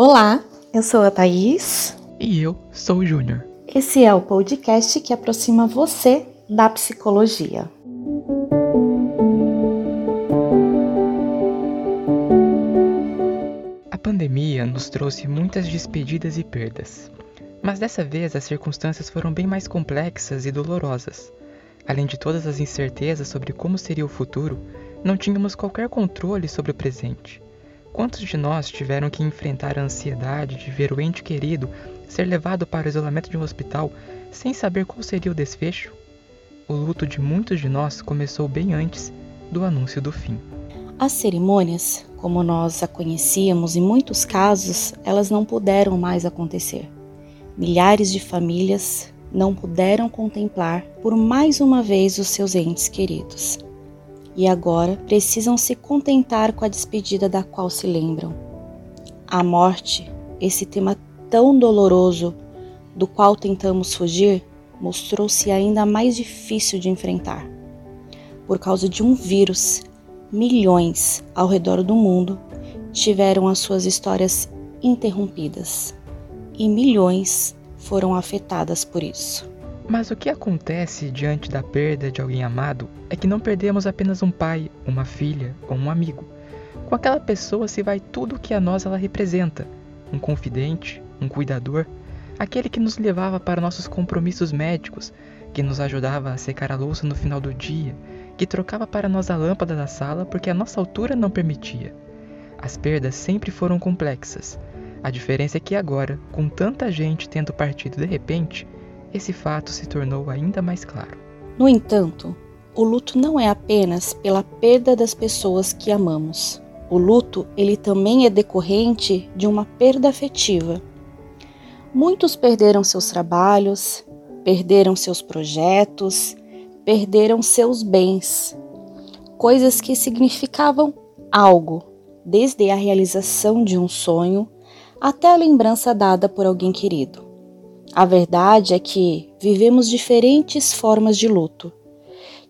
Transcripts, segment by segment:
Olá, eu sou a Thaís. E eu sou o Júnior. Esse é o podcast que aproxima você da psicologia. Nos trouxe muitas despedidas e perdas. Mas dessa vez as circunstâncias foram bem mais complexas e dolorosas. Além de todas as incertezas sobre como seria o futuro, não tínhamos qualquer controle sobre o presente. Quantos de nós tiveram que enfrentar a ansiedade de ver o ente querido ser levado para o isolamento de um hospital sem saber qual seria o desfecho? O luto de muitos de nós começou bem antes do anúncio do fim. As cerimônias, como nós a conhecíamos, em muitos casos, elas não puderam mais acontecer. Milhares de famílias não puderam contemplar por mais uma vez os seus entes queridos e agora precisam se contentar com a despedida da qual se lembram. A morte, esse tema tão doloroso do qual tentamos fugir, mostrou-se ainda mais difícil de enfrentar. Por causa de um vírus, milhões ao redor do mundo tiveram as suas histórias interrompidas e milhões foram afetadas por isso. Mas o que acontece diante da perda de alguém amado é que não perdemos apenas um pai, uma filha ou um amigo. Com aquela pessoa se vai tudo o que a nós ela representa: um confidente, um cuidador, aquele que nos levava para nossos compromissos médicos, que nos ajudava a secar a louça no final do dia, que trocava para nós a lâmpada da sala porque a nossa altura não permitia. As perdas sempre foram complexas. A diferença é que agora, com tanta gente tendo partido de repente, esse fato se tornou ainda mais claro. No entanto, o luto não é apenas pela perda das pessoas que amamos. O luto, ele também é decorrente de uma perda afetiva. Muitos perderam seus trabalhos, perderam seus projetos, perderam seus bens, coisas que significavam algo, desde a realização de um sonho até a lembrança dada por alguém querido. A verdade é que vivemos diferentes formas de luto.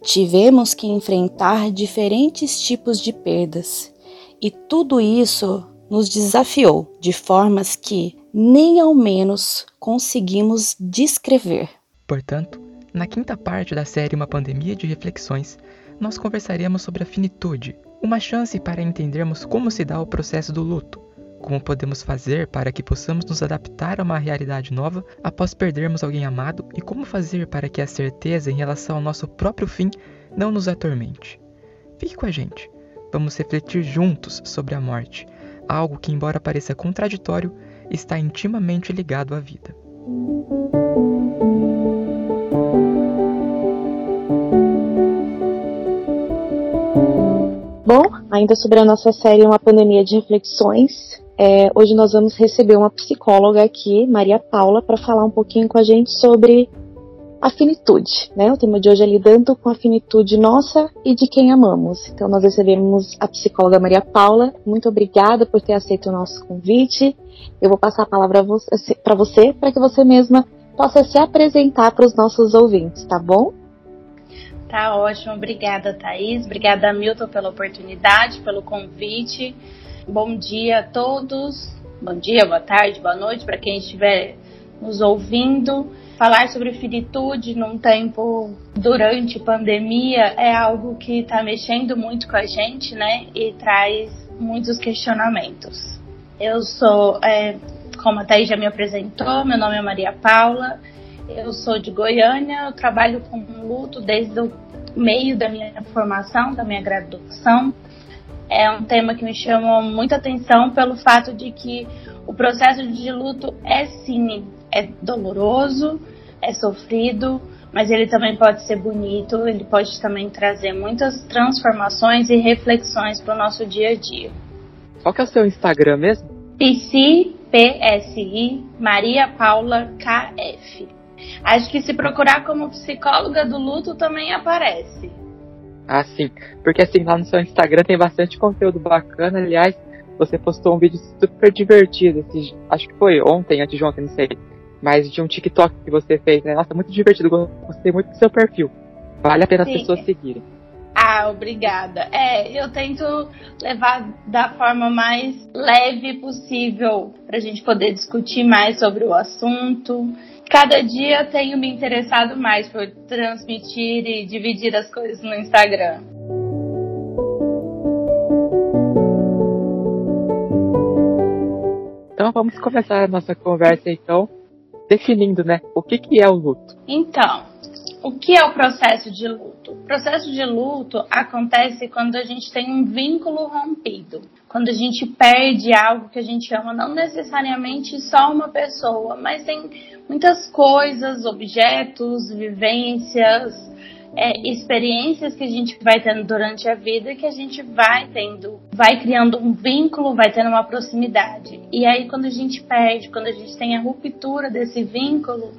Tivemos que enfrentar diferentes tipos de perdas, e tudo isso nos desafiou de formas que nem ao menos conseguimos descrever. Portanto, na quinta parte da série Uma Pandemia de Reflexões, nós conversaremos sobre a finitude, uma chance para entendermos como se dá o processo do luto, como podemos fazer para que possamos nos adaptar a uma realidade nova após perdermos alguém amado e como fazer para que a certeza em relação ao nosso próprio fim não nos atormente. Fique com a gente. Vamos refletir juntos sobre a morte, algo que, embora pareça contraditório, está intimamente ligado à vida. Bom, ainda sobre a nossa série Uma Pandemia de Reflexões, é, hoje nós vamos receber uma psicóloga aqui, Maria Paula, para falar um pouquinho com a gente sobre a finitude, né? O tema de hoje é lidando com a finitude nossa e de quem amamos. Então nós recebemos a psicóloga Maria Paula. Muito obrigada por ter aceito o nosso convite. Eu vou passar a palavra para você para que você mesma possa se apresentar para os nossos ouvintes, tá bom? Tá ótimo, obrigada Thaís, obrigada Milton pela oportunidade, pelo convite. Bom dia a todos. Bom dia, boa tarde, boa noite para quem estiver nos ouvindo. Falar sobre finitude num tempo durante pandemia é algo que está mexendo muito com a gente, né? E traz muitos questionamentos. Eu sou, é, como a Thaís já me apresentou, meu nome é Maria Paula, eu sou de Goiânia, eu trabalho com luto desde o meio da minha formação, da minha graduação é um tema que me chamou muita atenção pelo fato de que o processo de luto é sim, é doloroso, é sofrido, mas ele também pode ser bonito, ele pode também trazer muitas transformações e reflexões para o nosso dia a dia. Qual que é o seu Instagram mesmo? PSI, PSI, Maria Paula KF. Acho que se procurar como psicóloga do luto também aparece. Ah, sim. Porque assim, lá no seu Instagram tem bastante conteúdo bacana. Aliás, você postou um vídeo super divertido. Acho que foi ontem, antes de ontem, não sei. Mas de um TikTok que você fez, né? Nossa, muito divertido. Gostei muito do seu perfil. Vale a pena sim. as pessoas seguirem. Ah, obrigada. É, eu tento levar da forma mais leve possível para a gente poder discutir mais sobre o assunto. Cada dia tenho me interessado mais por transmitir e dividir as coisas no Instagram. Então vamos começar a nossa conversa então, definindo, né, o que que é o luto. Então, o que é o processo de luto? O processo de luto acontece quando a gente tem um vínculo rompido, quando a gente perde algo que a gente ama, não necessariamente só uma pessoa, mas tem muitas coisas, objetos, vivências, é, experiências que a gente vai tendo durante a vida que a gente vai tendo, vai criando um vínculo, vai tendo uma proximidade. E aí quando a gente perde, quando a gente tem a ruptura desse vínculo,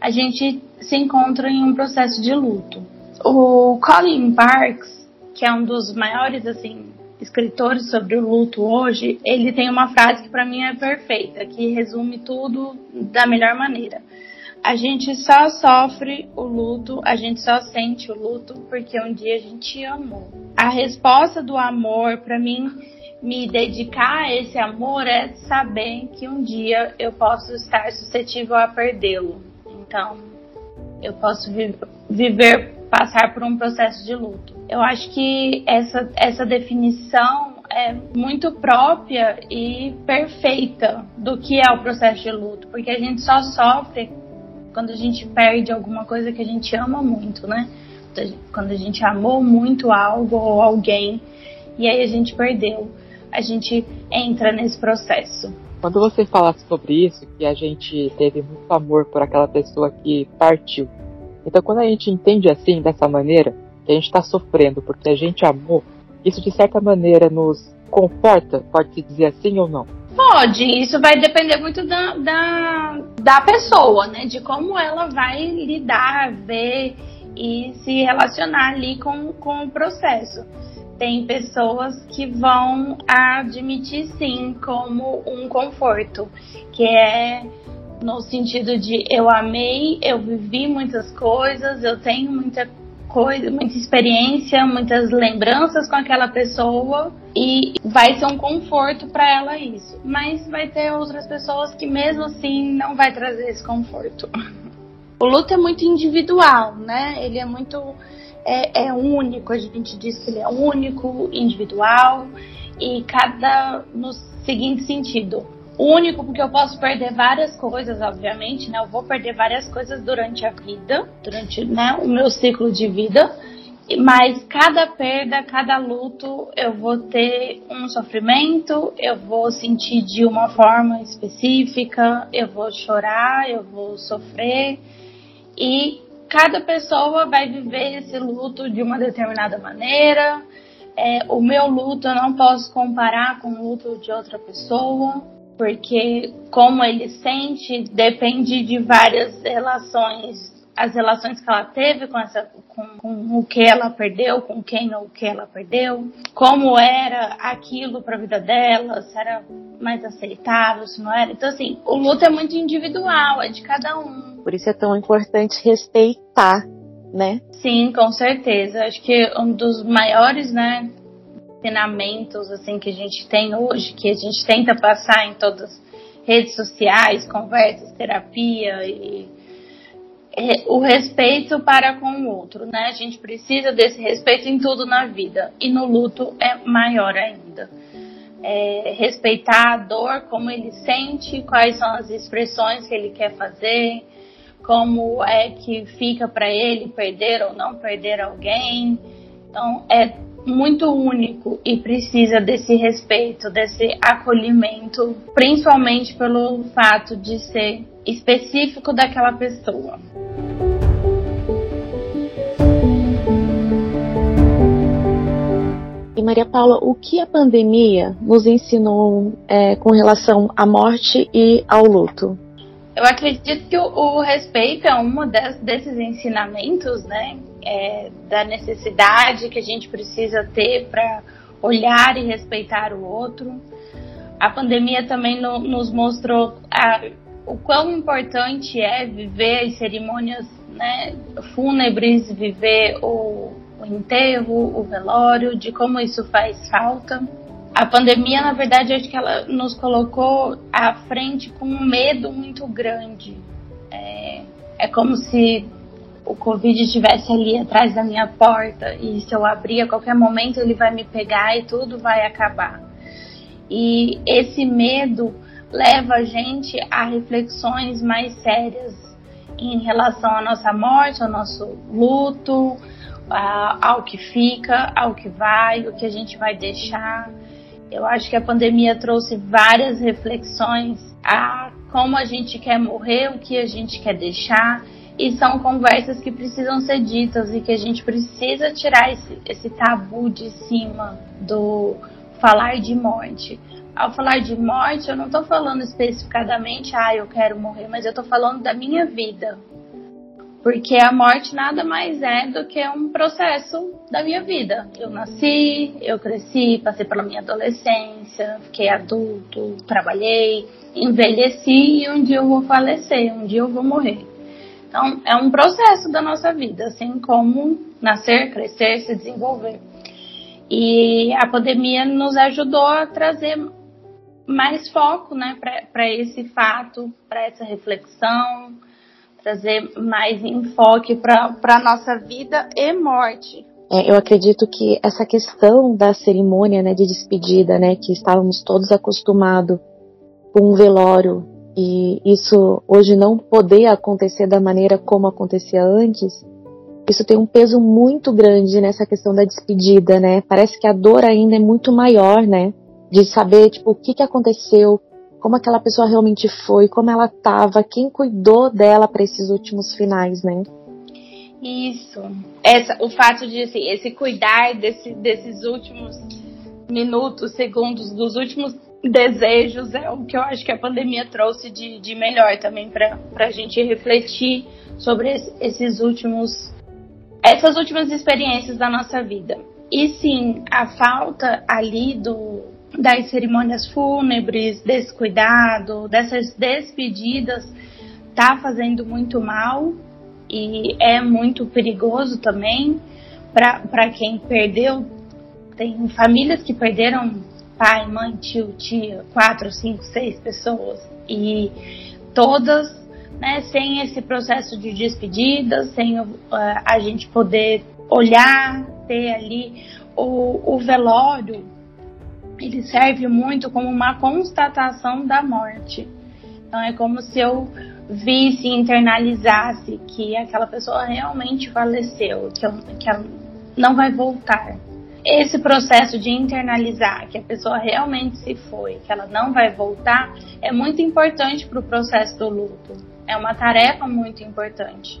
a gente se encontra em um processo de luto. O Colin Parks, que é um dos maiores assim escritores sobre o luto hoje, ele tem uma frase que para mim é perfeita, que resume tudo da melhor maneira. A gente só sofre o luto, a gente só sente o luto porque um dia a gente amou. A resposta do amor para mim me dedicar a esse amor é saber que um dia eu posso estar suscetível a perdê-lo. Então, eu posso vi viver, passar por um processo de luto. Eu acho que essa, essa definição é muito própria e perfeita do que é o processo de luto, porque a gente só sofre quando a gente perde alguma coisa que a gente ama muito, né? Quando a gente amou muito algo ou alguém e aí a gente perdeu, a gente entra nesse processo. Quando você fala sobre isso, que a gente teve muito amor por aquela pessoa que partiu. Então, quando a gente entende assim, dessa maneira, que a gente está sofrendo porque a gente amou, isso de certa maneira nos conforta, pode-se dizer assim ou não? Pode, isso vai depender muito da, da, da pessoa, né? De como ela vai lidar, ver e se relacionar ali com, com o processo tem pessoas que vão admitir sim como um conforto, que é no sentido de eu amei, eu vivi muitas coisas, eu tenho muita coisa, muita experiência, muitas lembranças com aquela pessoa e vai ser um conforto para ela isso. Mas vai ter outras pessoas que mesmo assim não vai trazer esse conforto. O luto é muito individual, né? Ele é muito é, é único, a gente diz que ele é único, individual e cada no seguinte sentido. Único porque eu posso perder várias coisas, obviamente, né? Eu vou perder várias coisas durante a vida, durante né, o meu ciclo de vida. Mas cada perda, cada luto, eu vou ter um sofrimento, eu vou sentir de uma forma específica, eu vou chorar, eu vou sofrer. E cada pessoa vai viver esse luto de uma determinada maneira. É, o meu luto eu não posso comparar com o luto de outra pessoa, porque como ele sente depende de várias relações as relações que ela teve com, essa, com, com, o que ela perdeu, com quem ou o que ela perdeu, como era aquilo para a vida dela, se era mais aceitável, se não era. Então, assim, o luto é muito individual, é de cada um. Por isso é tão importante respeitar, né? Sim, com certeza. Acho que um dos maiores, né, ensinamentos assim que a gente tem hoje, que a gente tenta passar em todas as redes sociais, conversas, terapia e o respeito para com o outro, né? A gente precisa desse respeito em tudo na vida e no luto é maior ainda. É, respeitar a dor, como ele sente, quais são as expressões que ele quer fazer, como é que fica para ele perder ou não perder alguém. Então é muito único e precisa desse respeito, desse acolhimento, principalmente pelo fato de ser específico daquela pessoa. E Maria Paula, o que a pandemia nos ensinou é, com relação à morte e ao luto? Eu acredito que o, o respeito é um desses ensinamentos, né? É, da necessidade que a gente precisa ter para olhar e respeitar o outro. A pandemia também no, nos mostrou a, o quão importante é viver as cerimônias né, fúnebres, viver o, o enterro, o velório, de como isso faz falta a pandemia, na verdade, acho que ela nos colocou à frente com um medo muito grande. É, é como se o Covid estivesse ali atrás da minha porta e se eu abrir a qualquer momento ele vai me pegar e tudo vai acabar. E esse medo leva a gente a reflexões mais sérias em relação à nossa morte, ao nosso luto, ao que fica, ao que vai, o que a gente vai deixar. Eu acho que a pandemia trouxe várias reflexões a como a gente quer morrer, o que a gente quer deixar, e são conversas que precisam ser ditas e que a gente precisa tirar esse, esse tabu de cima do falar de morte. Ao falar de morte, eu não estou falando especificadamente, ah, eu quero morrer, mas eu estou falando da minha vida, porque a morte nada mais é do que um processo da minha vida. Eu nasci, eu cresci, passei pela minha adolescência, fiquei adulto, trabalhei, envelheci e um dia eu vou falecer, um dia eu vou morrer. Então, é um processo da nossa vida, assim como nascer, crescer, se desenvolver. E a pandemia nos ajudou a trazer mais foco né, para esse fato, para essa reflexão, trazer mais enfoque para a nossa vida e morte. É, eu acredito que essa questão da cerimônia né, de despedida, né, que estávamos todos acostumados com um velório e isso hoje não poder acontecer da maneira como acontecia antes, isso tem um peso muito grande nessa questão da despedida, né? Parece que a dor ainda é muito maior, né? De saber, tipo, o que, que aconteceu, como aquela pessoa realmente foi, como ela estava, quem cuidou dela para esses últimos finais, né? Isso. Essa, o fato de assim, esse cuidar desse, desses últimos minutos, segundos, dos últimos desejos é o que eu acho que a pandemia trouxe de, de melhor também para a gente refletir sobre esses últimos essas últimas experiências da nossa vida. E sim, a falta ali do das cerimônias fúnebres, desse cuidado, dessas despedidas, tá fazendo muito mal e é muito perigoso também para quem perdeu. Tem famílias que perderam pai, mãe, tio, tia, quatro, cinco, seis pessoas e todas né, sem esse processo de despedida, sem uh, a gente poder olhar, ter ali o, o velório ele serve muito como uma constatação da morte. Então é como se eu visse internalizasse que aquela pessoa realmente faleceu, que, eu, que ela não vai voltar. Esse processo de internalizar que a pessoa realmente se foi, que ela não vai voltar, é muito importante para o processo do luto. É uma tarefa muito importante.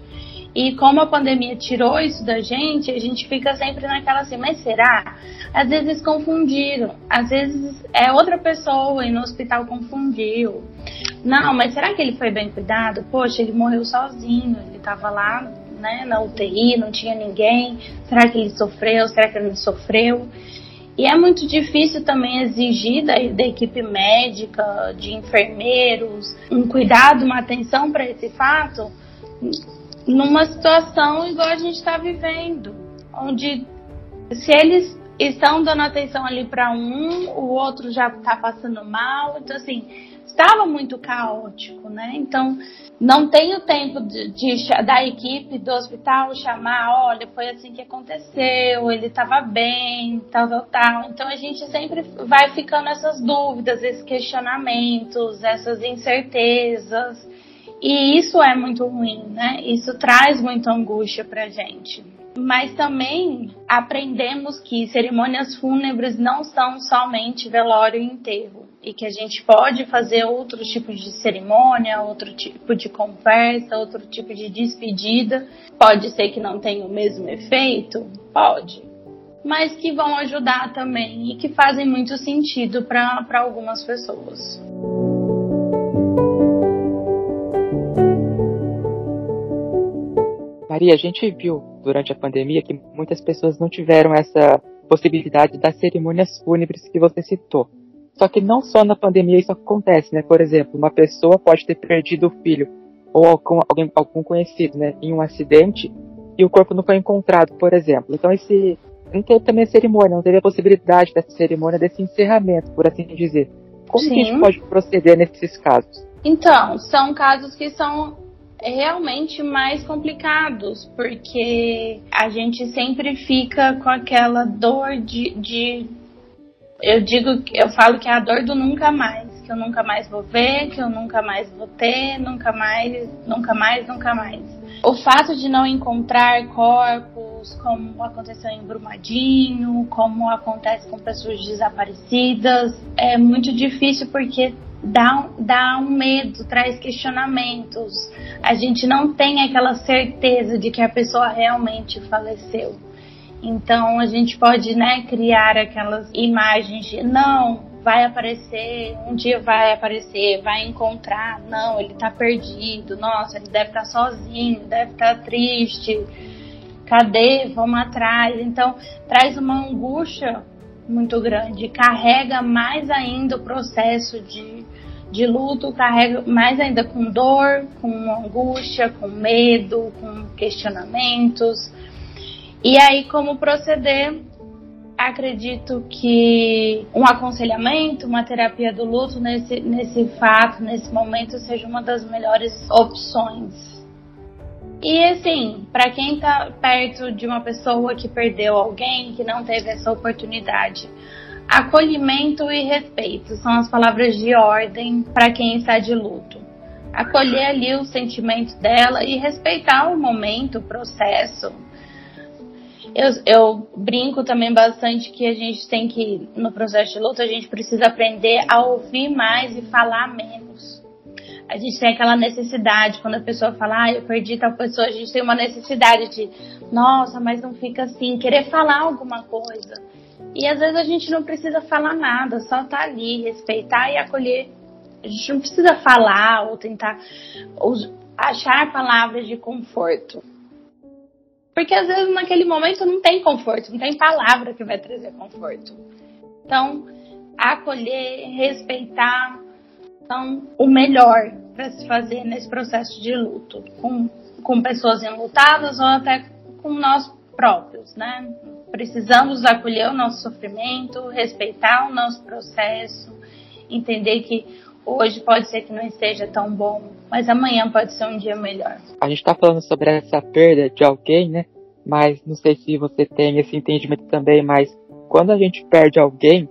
E como a pandemia tirou isso da gente, a gente fica sempre naquela assim, mas será? Às vezes confundiram, às vezes é outra pessoa e no hospital confundiu. Não, mas será que ele foi bem cuidado? Poxa, ele morreu sozinho, ele estava lá né, na UTI, não tinha ninguém. Será que ele sofreu? Será que ele não sofreu? E é muito difícil também exigir da, da, equipe médica, de enfermeiros, um cuidado, uma atenção para esse fato, numa situação igual a gente está vivendo, onde se eles estão dando atenção ali para um, o outro já está passando mal, então assim estava muito caótico, né? Então não tem o tempo de, de, da equipe do hospital chamar, olha, foi assim que aconteceu, ele estava bem, tal, tal, tal. Então a gente sempre vai ficando essas dúvidas, esses questionamentos, essas incertezas. E isso é muito ruim, né? Isso traz muita angústia pra gente. Mas também aprendemos que cerimônias fúnebres não são somente velório e enterro. E que a gente pode fazer outros tipos de cerimônia, outro tipo de conversa, outro tipo de despedida. Pode ser que não tenha o mesmo efeito? Pode. Mas que vão ajudar também e que fazem muito sentido para algumas pessoas. Maria, a gente viu durante a pandemia que muitas pessoas não tiveram essa possibilidade das cerimônias fúnebres que você citou. Só que não só na pandemia isso acontece, né? Por exemplo, uma pessoa pode ter perdido o filho ou algum, alguém, algum conhecido, né, em um acidente e o corpo não foi encontrado, por exemplo. Então esse não teve também a cerimônia, não teve a possibilidade dessa cerimônia, desse encerramento, por assim dizer. Como Sim. que a gente pode proceder nesses casos? Então, são casos que são realmente mais complicados, porque a gente sempre fica com aquela dor de, de eu digo, eu falo que é a dor do nunca mais, que eu nunca mais vou ver, que eu nunca mais vou ter, nunca mais, nunca mais, nunca mais. O fato de não encontrar corpos, como aconteceu em Brumadinho, como acontece com pessoas desaparecidas, é muito difícil porque dá, dá um medo, traz questionamentos. A gente não tem aquela certeza de que a pessoa realmente faleceu. Então a gente pode, né, criar aquelas imagens de não, vai aparecer, um dia vai aparecer, vai encontrar, não, ele tá perdido, nossa, ele deve estar tá sozinho, deve estar tá triste. Cadê? Vamos atrás. Então, traz uma angústia muito grande, carrega mais ainda o processo de, de luto, carrega mais ainda com dor, com angústia, com medo, com questionamentos. E aí, como proceder? Acredito que um aconselhamento, uma terapia do luto nesse, nesse fato, nesse momento, seja uma das melhores opções. E assim, para quem está perto de uma pessoa que perdeu alguém, que não teve essa oportunidade, acolhimento e respeito são as palavras de ordem para quem está de luto. Acolher ali o sentimento dela e respeitar o momento, o processo, eu, eu brinco também bastante que a gente tem que, no processo de luta, a gente precisa aprender a ouvir mais e falar menos. A gente tem aquela necessidade, quando a pessoa fala, ah, eu perdi tal pessoa, a gente tem uma necessidade de, nossa, mas não fica assim, querer falar alguma coisa. E às vezes a gente não precisa falar nada, só tá ali, respeitar e acolher. A gente não precisa falar ou tentar achar palavras de conforto. Porque às vezes naquele momento não tem conforto, não tem palavra que vai trazer conforto. Então, acolher, respeitar, são o melhor para se fazer nesse processo de luto, com, com pessoas enlutadas ou até com nós próprios, né? Precisamos acolher o nosso sofrimento, respeitar o nosso processo, entender que hoje pode ser que não esteja tão bom, mas amanhã pode ser um dia melhor. A gente está falando sobre essa perda de alguém, né? Mas não sei se você tem esse entendimento também, mas quando a gente perde alguém,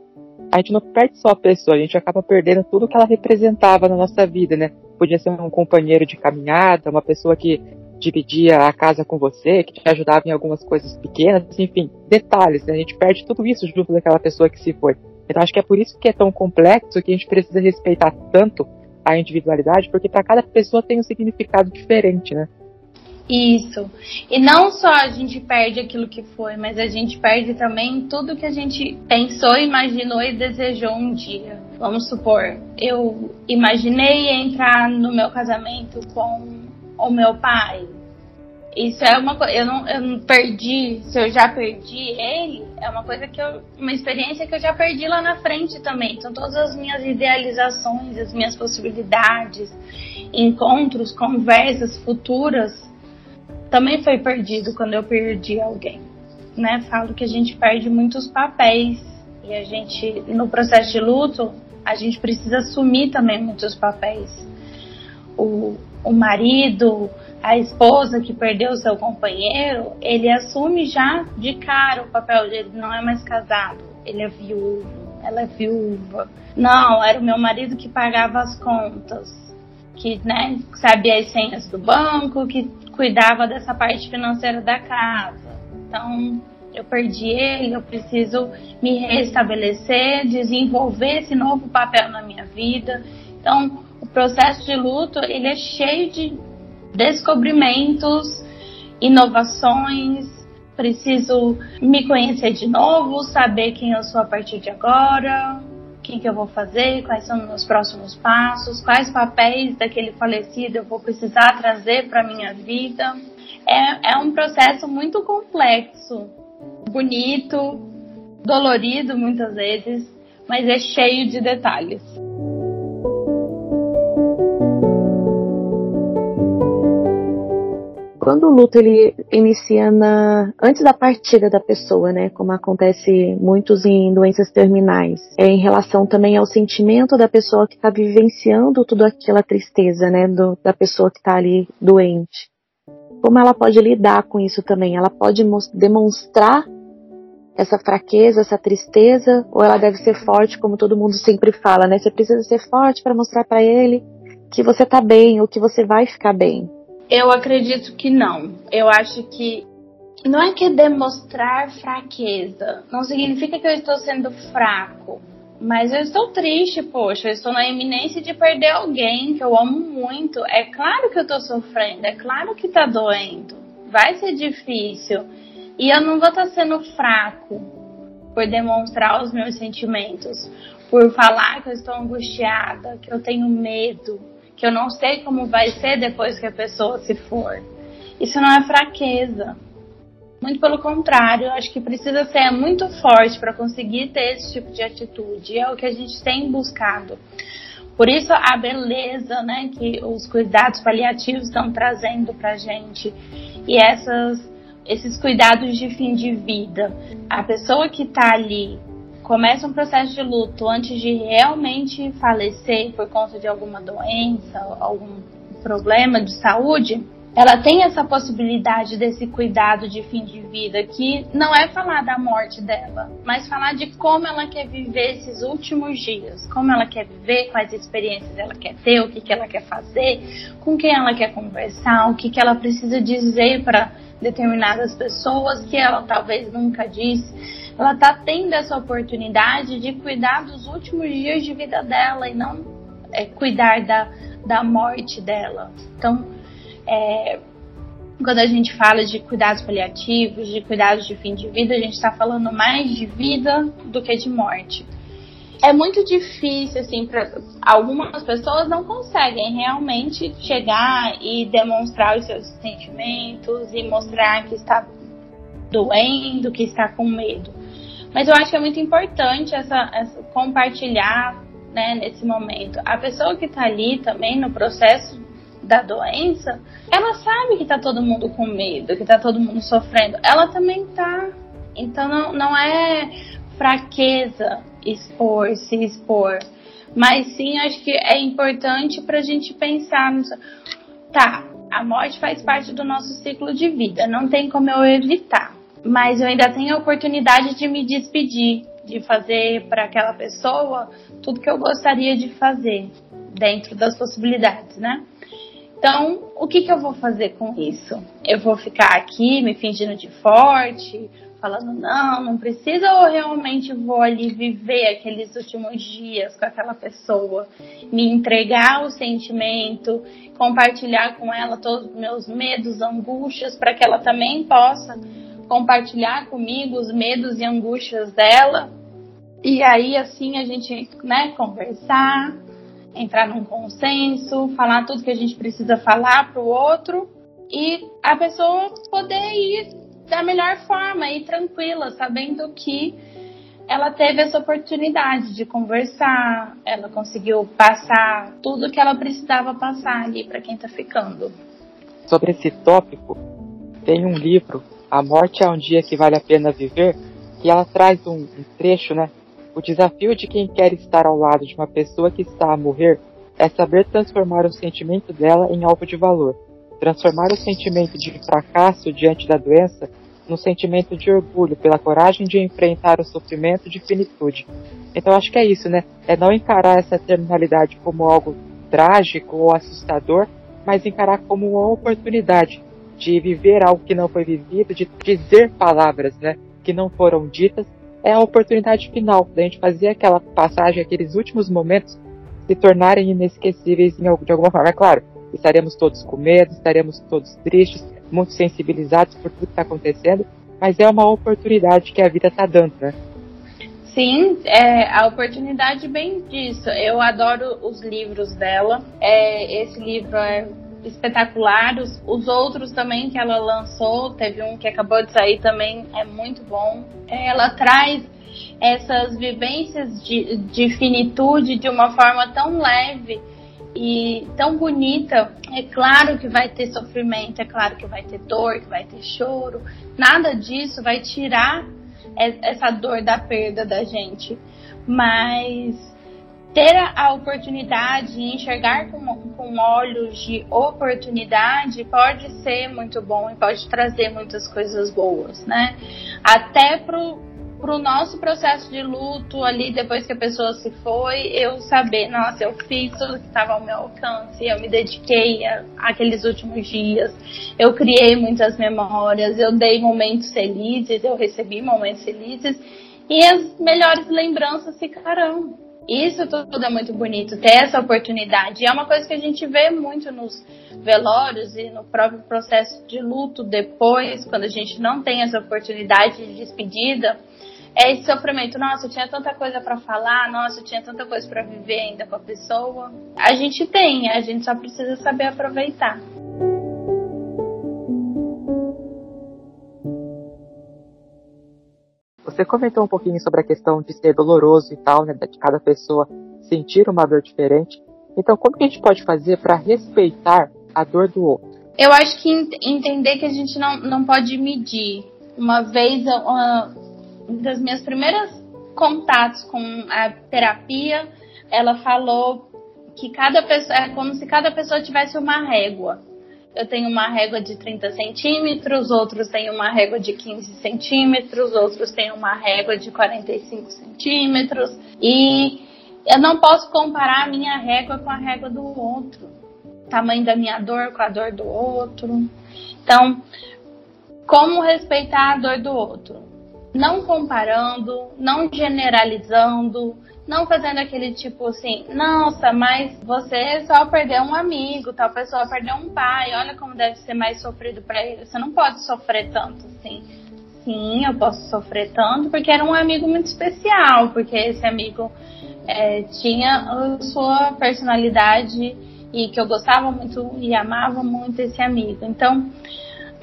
a gente não perde só a pessoa, a gente acaba perdendo tudo que ela representava na nossa vida, né? Podia ser um companheiro de caminhada, uma pessoa que dividia a casa com você, que te ajudava em algumas coisas pequenas, enfim, detalhes, né? A gente perde tudo isso junto daquela pessoa que se foi. Então acho que é por isso que é tão complexo que a gente precisa respeitar tanto a individualidade, porque para cada pessoa tem um significado diferente, né? Isso. E não só a gente perde aquilo que foi, mas a gente perde também tudo que a gente pensou, imaginou e desejou um dia. Vamos supor, eu imaginei entrar no meu casamento com o meu pai. Isso é uma coisa. Eu não, eu não perdi. Se eu já perdi ele, é uma coisa que eu. Uma experiência que eu já perdi lá na frente também. Então, todas as minhas idealizações, as minhas possibilidades, encontros, conversas futuras, também foi perdido quando eu perdi alguém. Né? Falo que a gente perde muitos papéis. E a gente, no processo de luto, a gente precisa assumir também muitos papéis. O, o marido a esposa que perdeu seu companheiro, ele assume já de cara o papel dele, não é mais casado, ele é viúvo, ela é viúva. Não, era o meu marido que pagava as contas, que né, sabia as senhas do banco, que cuidava dessa parte financeira da casa. Então, eu perdi ele, eu preciso me restabelecer, desenvolver esse novo papel na minha vida. Então, o processo de luto, ele é cheio de descobrimentos, inovações. Preciso me conhecer de novo, saber quem eu sou a partir de agora, que, que eu vou fazer, quais são os meus próximos passos, quais papéis daquele falecido eu vou precisar trazer para minha vida. é, é um processo muito complexo, bonito, dolorido muitas vezes, mas é cheio de detalhes. Quando o luto ele inicia na antes da partida da pessoa, né, como acontece muitos em doenças terminais, é em relação também ao sentimento da pessoa que está vivenciando tudo aquela tristeza, né, do, da pessoa que está ali doente. Como ela pode lidar com isso também? Ela pode demonstrar essa fraqueza, essa tristeza, ou ela deve ser forte, como todo mundo sempre fala, né? Você precisa ser forte para mostrar para ele que você tá bem ou que você vai ficar bem. Eu acredito que não. Eu acho que não é que demonstrar fraqueza. Não significa que eu estou sendo fraco. Mas eu estou triste, poxa. Eu estou na iminência de perder alguém que eu amo muito. É claro que eu estou sofrendo. É claro que está doendo. Vai ser difícil. E eu não vou estar tá sendo fraco por demonstrar os meus sentimentos. Por falar que eu estou angustiada, que eu tenho medo, que eu não sei como vai ser depois que a pessoa se for. Isso não é fraqueza. Muito pelo contrário, acho que precisa ser muito forte para conseguir ter esse tipo de atitude. É o que a gente tem buscado. Por isso a beleza, né, que os cuidados paliativos estão trazendo para gente e essas, esses cuidados de fim de vida. A pessoa que está ali começa um processo de luto antes de realmente falecer por conta de alguma doença, algum problema de saúde, ela tem essa possibilidade desse cuidado de fim de vida, que não é falar da morte dela, mas falar de como ela quer viver esses últimos dias, como ela quer viver, quais experiências ela quer ter, o que, que ela quer fazer, com quem ela quer conversar, o que, que ela precisa dizer para determinadas pessoas que ela talvez nunca disse ela está tendo essa oportunidade de cuidar dos últimos dias de vida dela e não é, cuidar da, da morte dela. Então, é, quando a gente fala de cuidados paliativos, de cuidados de fim de vida, a gente está falando mais de vida do que de morte. É muito difícil, assim, para algumas pessoas não conseguem realmente chegar e demonstrar os seus sentimentos e mostrar que está doendo, que está com medo. Mas eu acho que é muito importante essa, essa compartilhar né, nesse momento. A pessoa que está ali também no processo da doença, ela sabe que está todo mundo com medo, que está todo mundo sofrendo. Ela também está. Então não, não é fraqueza expor, se expor. Mas sim, acho que é importante para a gente pensar. No... Tá, a morte faz parte do nosso ciclo de vida, não tem como eu evitar mas eu ainda tenho a oportunidade de me despedir, de fazer para aquela pessoa tudo que eu gostaria de fazer, dentro das possibilidades, né? Então, o que, que eu vou fazer com isso? Eu vou ficar aqui me fingindo de forte, falando não, não precisa, ou realmente vou ali viver aqueles últimos dias com aquela pessoa, me entregar o sentimento, compartilhar com ela todos os meus medos, angústias, para que ela também possa compartilhar comigo os medos e angústias dela. E aí, assim, a gente, né, conversar, entrar num consenso, falar tudo que a gente precisa falar pro outro e a pessoa poder ir da melhor forma, ir tranquila, sabendo que ela teve essa oportunidade de conversar, ela conseguiu passar tudo que ela precisava passar ali para quem tá ficando. Sobre esse tópico, tem um livro a Morte é um Dia que Vale a Pena Viver, e ela traz um, um trecho, né? O desafio de quem quer estar ao lado de uma pessoa que está a morrer é saber transformar o sentimento dela em algo de valor. Transformar o sentimento de fracasso diante da doença num sentimento de orgulho pela coragem de enfrentar o sofrimento de finitude. Então acho que é isso, né? É não encarar essa terminalidade como algo trágico ou assustador, mas encarar como uma oportunidade de viver algo que não foi vivido, de dizer palavras, né, que não foram ditas, é a oportunidade final da gente fazer aquela passagem, aqueles últimos momentos se tornarem inesquecíveis de alguma forma. É claro, estaremos todos com medo, estaremos todos tristes, muito sensibilizados por tudo que está acontecendo, mas é uma oportunidade que a vida está dando, né? Sim, é, a oportunidade bem disso. Eu adoro os livros dela. É, esse livro é espetacular. Os, os, outros também que ela lançou, teve um que acabou de sair também, é muito bom. Ela traz essas vivências de, de finitude de uma forma tão leve e tão bonita. É claro que vai ter sofrimento, é claro que vai ter dor, que vai ter choro. Nada disso vai tirar essa dor da perda da gente. Mas ter a oportunidade enxergar com, com olhos de oportunidade pode ser muito bom e pode trazer muitas coisas boas, né? Até pro pro nosso processo de luto ali, depois que a pessoa se foi, eu saber, nossa, eu fiz tudo que estava ao meu alcance, eu me dediquei àqueles últimos dias, eu criei muitas memórias, eu dei momentos felizes, eu recebi momentos felizes, e as melhores lembranças ficarão. Isso tudo é muito bonito, ter essa oportunidade. E é uma coisa que a gente vê muito nos velórios e no próprio processo de luto depois, quando a gente não tem essa oportunidade de despedida é esse sofrimento. Nossa, eu tinha tanta coisa para falar, nossa, eu tinha tanta coisa para viver ainda com a pessoa. A gente tem, a gente só precisa saber aproveitar. Você comentou um pouquinho sobre a questão de ser doloroso e tal, né, de cada pessoa sentir uma dor diferente. Então, como que a gente pode fazer para respeitar a dor do outro? Eu acho que entender que a gente não, não pode medir. Uma vez, uma, das minhas primeiras contatos com a terapia, ela falou que cada pessoa é como se cada pessoa tivesse uma régua. Eu tenho uma régua de 30 centímetros, outros têm uma régua de 15 centímetros, outros têm uma régua de 45 centímetros. E eu não posso comparar a minha régua com a régua do outro. O tamanho da minha dor com a dor do outro. Então, como respeitar a dor do outro? não comparando, não generalizando, não fazendo aquele tipo assim, nossa, mas você só perdeu um amigo, tal pessoa perdeu um pai, olha como deve ser mais sofrido para ele. Você não pode sofrer tanto assim. Sim, eu posso sofrer tanto porque era um amigo muito especial, porque esse amigo é, tinha a sua personalidade e que eu gostava muito e amava muito esse amigo. Então,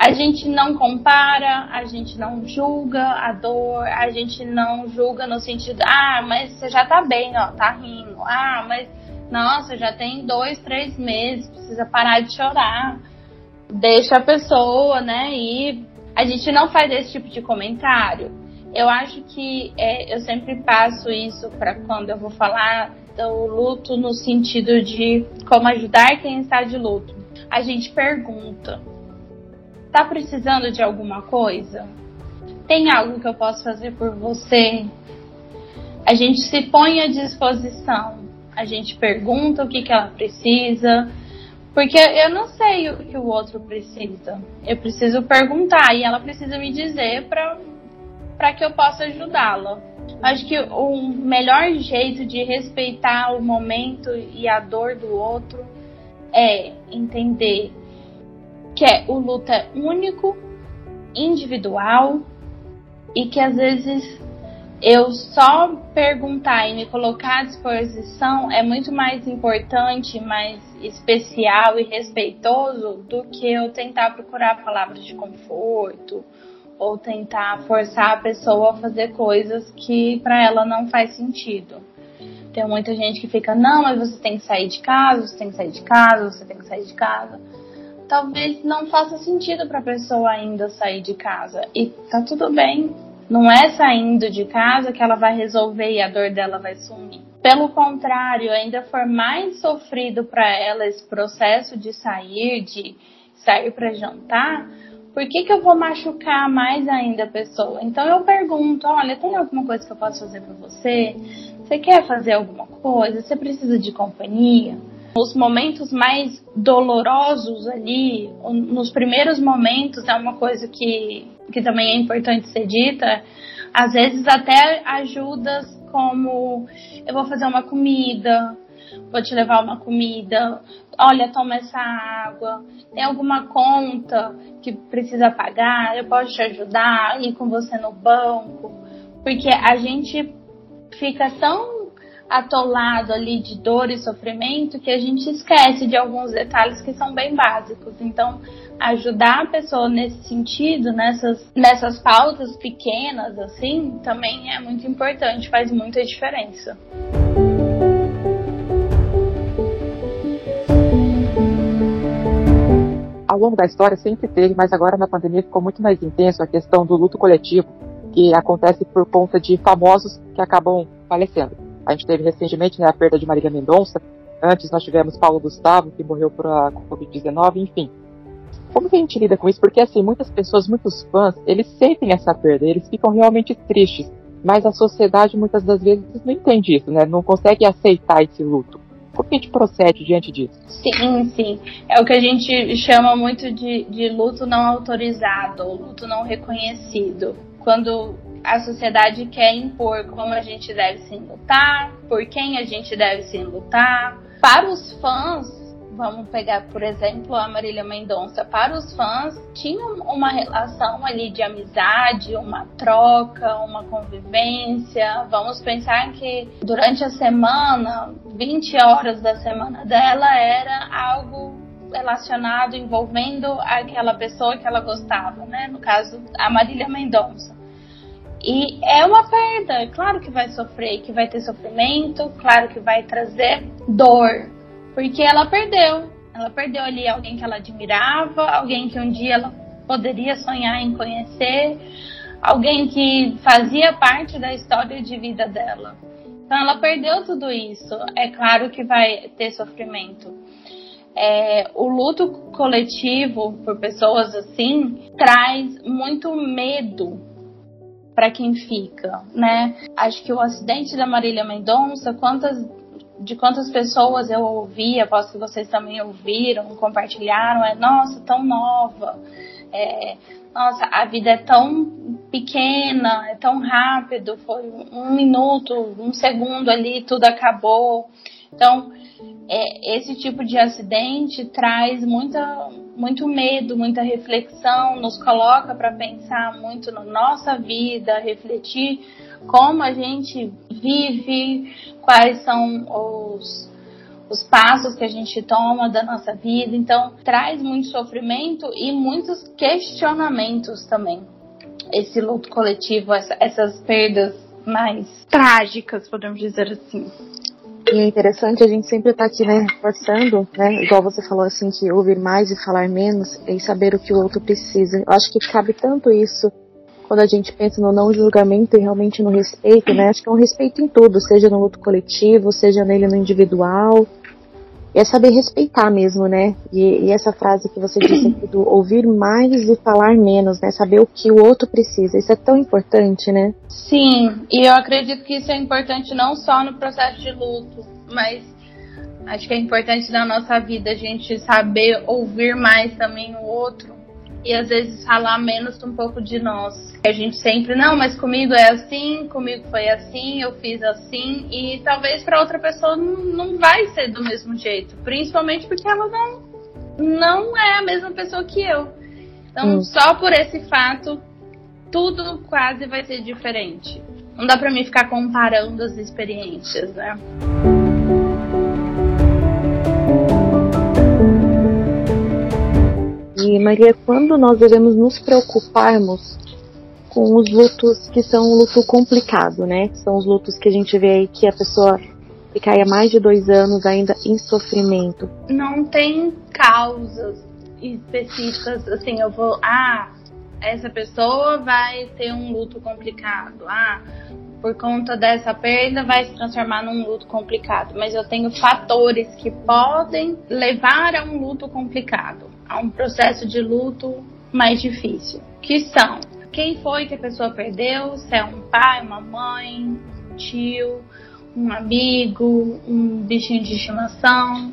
a gente não compara, a gente não julga a dor, a gente não julga no sentido, ah, mas você já tá bem, ó, tá rindo. Ah, mas nossa, já tem dois, três meses, precisa parar de chorar. Deixa a pessoa, né? E a gente não faz esse tipo de comentário. Eu acho que é, eu sempre passo isso para quando eu vou falar do luto no sentido de como ajudar quem está de luto. A gente pergunta Tá precisando de alguma coisa? Tem algo que eu posso fazer por você? A gente se põe à disposição. A gente pergunta o que, que ela precisa. Porque eu não sei o que o outro precisa. Eu preciso perguntar e ela precisa me dizer para que eu possa ajudá-la. Acho que o melhor jeito de respeitar o momento e a dor do outro é entender que é o luto é único, individual e que às vezes eu só perguntar e me colocar à disposição é muito mais importante, mais especial e respeitoso do que eu tentar procurar palavras de conforto ou tentar forçar a pessoa a fazer coisas que para ela não faz sentido. Tem muita gente que fica, não, mas você tem que sair de casa, você tem que sair de casa, você tem que sair de casa talvez não faça sentido para a pessoa ainda sair de casa. E tá tudo bem. Não é saindo de casa que ela vai resolver e a dor dela vai sumir. Pelo contrário, ainda for mais sofrido para ela esse processo de sair, de sair para jantar, por que, que eu vou machucar mais ainda a pessoa? Então eu pergunto: olha, tem alguma coisa que eu posso fazer para você? Você quer fazer alguma coisa? Você precisa de companhia? Os momentos mais dolorosos ali, nos primeiros momentos, é uma coisa que, que também é importante ser dita. Às vezes, até ajudas como: eu vou fazer uma comida, vou te levar uma comida, olha, toma essa água, tem alguma conta que precisa pagar, eu posso te ajudar, ir com você no banco, porque a gente fica tão atolado ali de dor e sofrimento que a gente esquece de alguns detalhes que são bem básicos. Então, ajudar a pessoa nesse sentido, nessas, nessas pautas pequenas, assim, também é muito importante, faz muita diferença. Ao longo da história sempre teve, mas agora na pandemia ficou muito mais intenso a questão do luto coletivo, que acontece por conta de famosos que acabam falecendo. A gente teve recentemente né, a perda de Marília Mendonça, antes nós tivemos Paulo Gustavo, que morreu por a Covid-19, enfim. Como que a gente lida com isso? Porque assim, muitas pessoas, muitos fãs, eles sentem essa perda, eles ficam realmente tristes, mas a sociedade muitas das vezes não entende isso, né? Não consegue aceitar esse luto. Como que a gente procede diante disso? Sim, sim. É o que a gente chama muito de, de luto não autorizado, ou luto não reconhecido. Quando a sociedade quer impor como a gente deve se lutar, por quem a gente deve se lutar. Para os fãs, vamos pegar, por exemplo, a Marília Mendonça, para os fãs, tinha uma relação ali de amizade, uma troca, uma convivência. Vamos pensar que durante a semana, 20 horas da semana dela era algo relacionado, envolvendo aquela pessoa que ela gostava, né? No caso, a Marília Mendonça. E é uma perda, claro que vai sofrer, que vai ter sofrimento, claro que vai trazer dor, porque ela perdeu. Ela perdeu ali alguém que ela admirava, alguém que um dia ela poderia sonhar em conhecer, alguém que fazia parte da história de vida dela. Então ela perdeu tudo isso. É claro que vai ter sofrimento. É, o luto coletivo por pessoas assim traz muito medo para quem fica, né? Acho que o acidente da Marília Mendonça, quantas de quantas pessoas eu ouvi, aposto que vocês também ouviram, compartilharam, é nossa, tão nova, é, nossa, a vida é tão pequena, é tão rápido, foi um minuto, um segundo ali, tudo acabou. Então, é, esse tipo de acidente traz muita, muito medo, muita reflexão, nos coloca para pensar muito na nossa vida, refletir como a gente vive, quais são os, os passos que a gente toma da nossa vida. Então, traz muito sofrimento e muitos questionamentos também. Esse luto coletivo, essa, essas perdas mais trágicas, podemos dizer assim. E é interessante a gente sempre tá aqui, né, reforçando, né, igual você falou assim, que ouvir mais e falar menos e saber o que o outro precisa. Eu acho que cabe tanto isso quando a gente pensa no não julgamento e realmente no respeito, né? Acho que é um respeito em tudo, seja no luto coletivo, seja nele no individual, é saber respeitar mesmo, né? E, e, essa frase que você disse do ouvir mais e falar menos, né? Saber o que o outro precisa. Isso é tão importante, né? Sim, e eu acredito que isso é importante não só no processo de luto, mas acho que é importante na nossa vida a gente saber ouvir mais também o outro e às vezes falar menos um pouco de nós. A gente sempre, não, mas comigo é assim, comigo foi assim, eu fiz assim, e talvez para outra pessoa não, vai ser do mesmo jeito, principalmente porque ela não, não é a mesma pessoa que eu. Então, hum. só por esse fato, tudo quase vai ser diferente. Não dá para mim ficar comparando as experiências, né? E Maria, quando nós devemos nos preocuparmos com os lutos que são um luto complicado, né? São os lutos que a gente vê aí que a pessoa fica aí há mais de dois anos ainda em sofrimento. Não tem causas específicas, assim, eu vou, ah, essa pessoa vai ter um luto complicado, ah, por conta dessa perda vai se transformar num luto complicado, mas eu tenho fatores que podem levar a um luto complicado a um processo de luto mais difícil, que são quem foi que a pessoa perdeu, se é um pai, uma mãe, um tio, um amigo, um bichinho de estimação,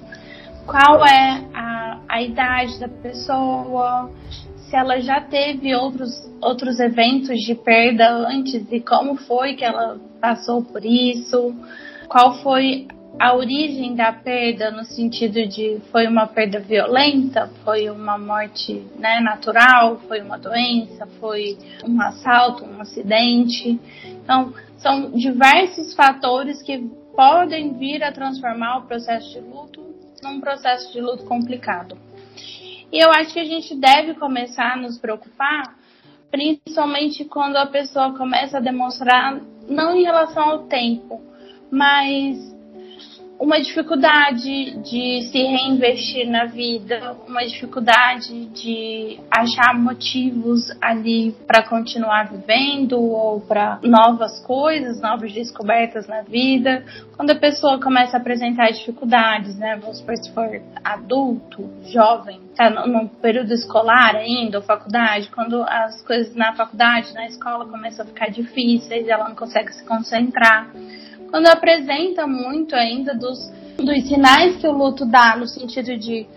qual é a, a idade da pessoa, se ela já teve outros, outros eventos de perda antes e como foi que ela passou por isso, qual foi a origem da perda no sentido de foi uma perda violenta, foi uma morte né, natural, foi uma doença, foi um assalto, um acidente. Então, são diversos fatores que podem vir a transformar o processo de luto num processo de luto complicado. E eu acho que a gente deve começar a nos preocupar, principalmente quando a pessoa começa a demonstrar, não em relação ao tempo, mas uma dificuldade de se reinvestir na vida, uma dificuldade de achar motivos ali para continuar vivendo ou para novas coisas, novas descobertas na vida. Quando a pessoa começa a apresentar dificuldades, né, vamos supor se for adulto, jovem, tá no, no período escolar ainda, ou faculdade, quando as coisas na faculdade, na escola começam a ficar difíceis, ela não consegue se concentrar quando apresenta muito ainda dos, dos sinais que o luto dá, no sentido de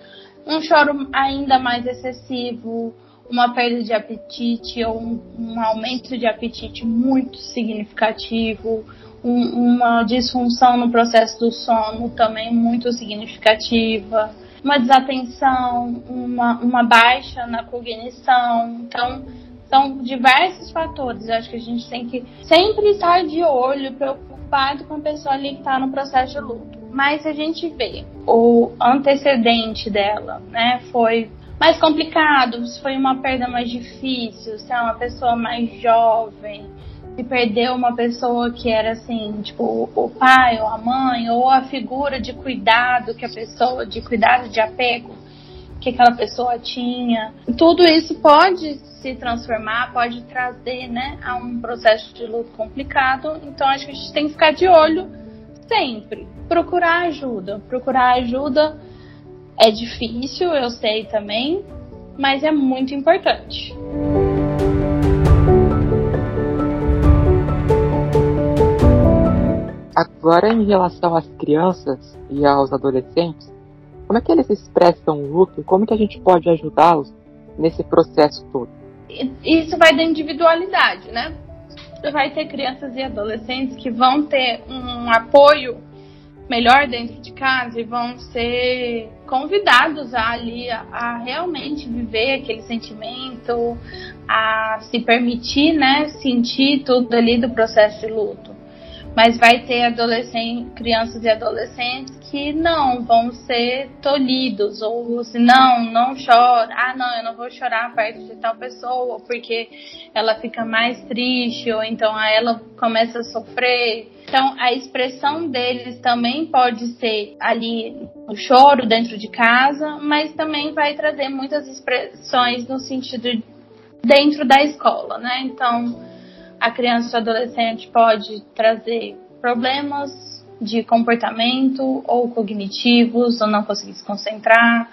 um choro ainda mais excessivo, uma perda de apetite ou um, um aumento de apetite muito significativo, um, uma disfunção no processo do sono também muito significativa, uma desatenção, uma, uma baixa na cognição. Então, são diversos fatores. Eu acho que a gente tem que sempre estar de olho, preocupado com a pessoa ali que está no processo de luto. Mas se a gente vê o antecedente dela, né, foi mais complicado, se foi uma perda mais difícil, se é uma pessoa mais jovem, se perdeu uma pessoa que era assim, tipo, o pai ou a mãe, ou a figura de cuidado que a pessoa, de cuidado de apego que aquela pessoa tinha. Tudo isso pode se transformar, pode trazer né, a um processo de luto complicado. Então acho que a gente tem que ficar de olho sempre. Procurar ajuda. Procurar ajuda é difícil, eu sei também, mas é muito importante. Agora, em relação às crianças e aos adolescentes, como é que eles expressam o luto? Como que a gente pode ajudá-los nesse processo todo? Isso vai da individualidade, né? Vai ter crianças e adolescentes que vão ter um apoio melhor dentro de casa e vão ser convidados a, ali a, a, realmente viver aquele sentimento, a se permitir, né, sentir tudo ali do processo de luto. Mas vai ter crianças e adolescentes que não vão ser tolhidos ou assim, não, não chora. Ah, não, eu não vou chorar perto de tal pessoa porque ela fica mais triste ou então a ela começa a sofrer. Então, a expressão deles também pode ser ali o choro dentro de casa, mas também vai trazer muitas expressões no sentido dentro da escola, né? Então, a criança e o adolescente pode trazer problemas de comportamento ou cognitivos, ou não conseguir se concentrar,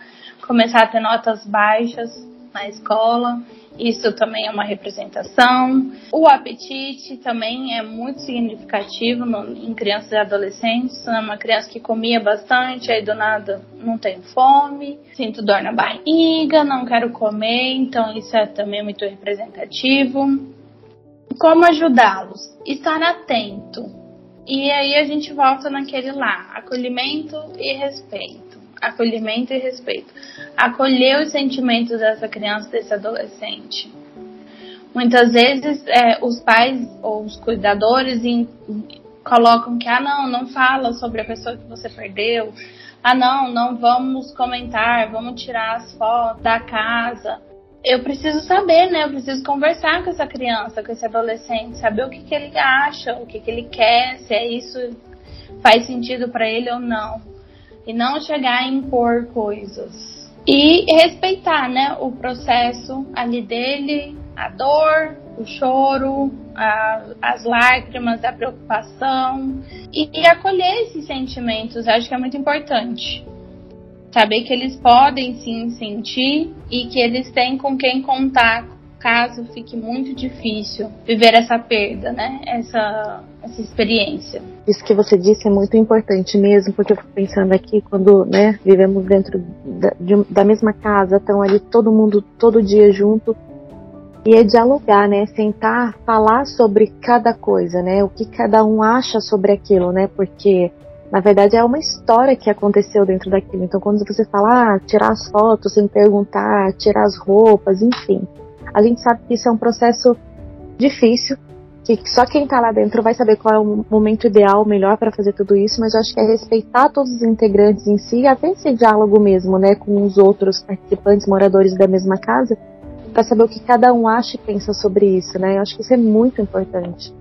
começar a ter notas baixas na escola. Isso também é uma representação. O apetite também é muito significativo no, em crianças e adolescentes. É uma criança que comia bastante, aí do nada não tem fome, sinto dor na barriga, não quero comer, então isso é também muito representativo. Como ajudá-los? Estar atento. E aí a gente volta naquele lá, acolhimento e respeito. Acolhimento e respeito. Acolher os sentimentos dessa criança, desse adolescente. Muitas vezes é, os pais ou os cuidadores colocam que, ah não, não fala sobre a pessoa que você perdeu. Ah não, não vamos comentar, vamos tirar as fotos da casa eu preciso saber, né? Eu preciso conversar com essa criança, com esse adolescente, saber o que, que ele acha, o que, que ele quer, se é isso faz sentido para ele ou não. E não chegar a impor coisas. E respeitar, né? O processo ali dele, a dor, o choro, a, as lágrimas, a preocupação. E, e acolher esses sentimentos, acho que é muito importante saber que eles podem sim sentir e que eles têm com quem contar caso fique muito difícil viver essa perda, né? Essa, essa experiência. Isso que você disse é muito importante mesmo, porque eu fico pensando aqui quando, né, vivemos dentro da, de, da mesma casa, estão ali todo mundo todo dia junto e é dialogar, né? Sentar, falar sobre cada coisa, né? O que cada um acha sobre aquilo, né? Porque na verdade, é uma história que aconteceu dentro daquilo. Então, quando você fala, ah, tirar as fotos sem perguntar, tirar as roupas, enfim, a gente sabe que isso é um processo difícil, que só quem tá lá dentro vai saber qual é o momento ideal, melhor para fazer tudo isso, mas eu acho que é respeitar todos os integrantes em si, até esse diálogo mesmo, né, com os outros participantes, moradores da mesma casa, para saber o que cada um acha e pensa sobre isso, né? Eu acho que isso é muito importante.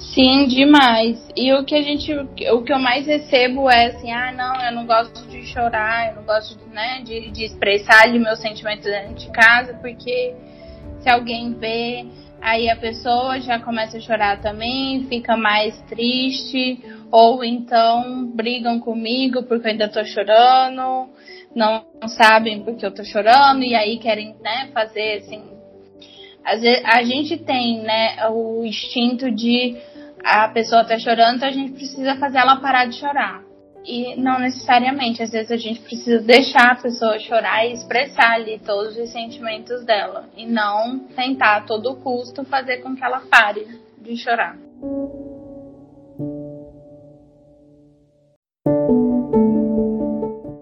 Sim, demais. E o que a gente, o que eu mais recebo é assim, ah, não, eu não gosto de chorar, eu não gosto, né, de, de expressar ali meus sentimentos dentro de casa, porque se alguém vê, aí a pessoa já começa a chorar também, fica mais triste, ou então brigam comigo porque eu ainda tô chorando, não sabem porque eu tô chorando, e aí querem, né, fazer assim. A gente tem, né, o instinto de a pessoa tá chorando, então a gente precisa fazer ela parar de chorar. E não necessariamente, às vezes a gente precisa deixar a pessoa chorar e expressar ali todos os sentimentos dela. E não tentar a todo custo fazer com que ela pare de chorar.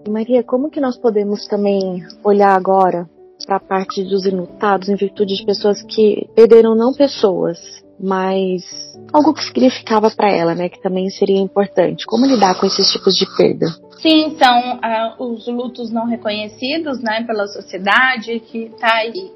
Maria, como que nós podemos também olhar agora para a parte dos enlutados em virtude de pessoas que perderam não pessoas, mas algo que significava para ela, né, que também seria importante. Como lidar com esses tipos de perda? Sim, são uh, os lutos não reconhecidos, né, pela sociedade, que tá aí.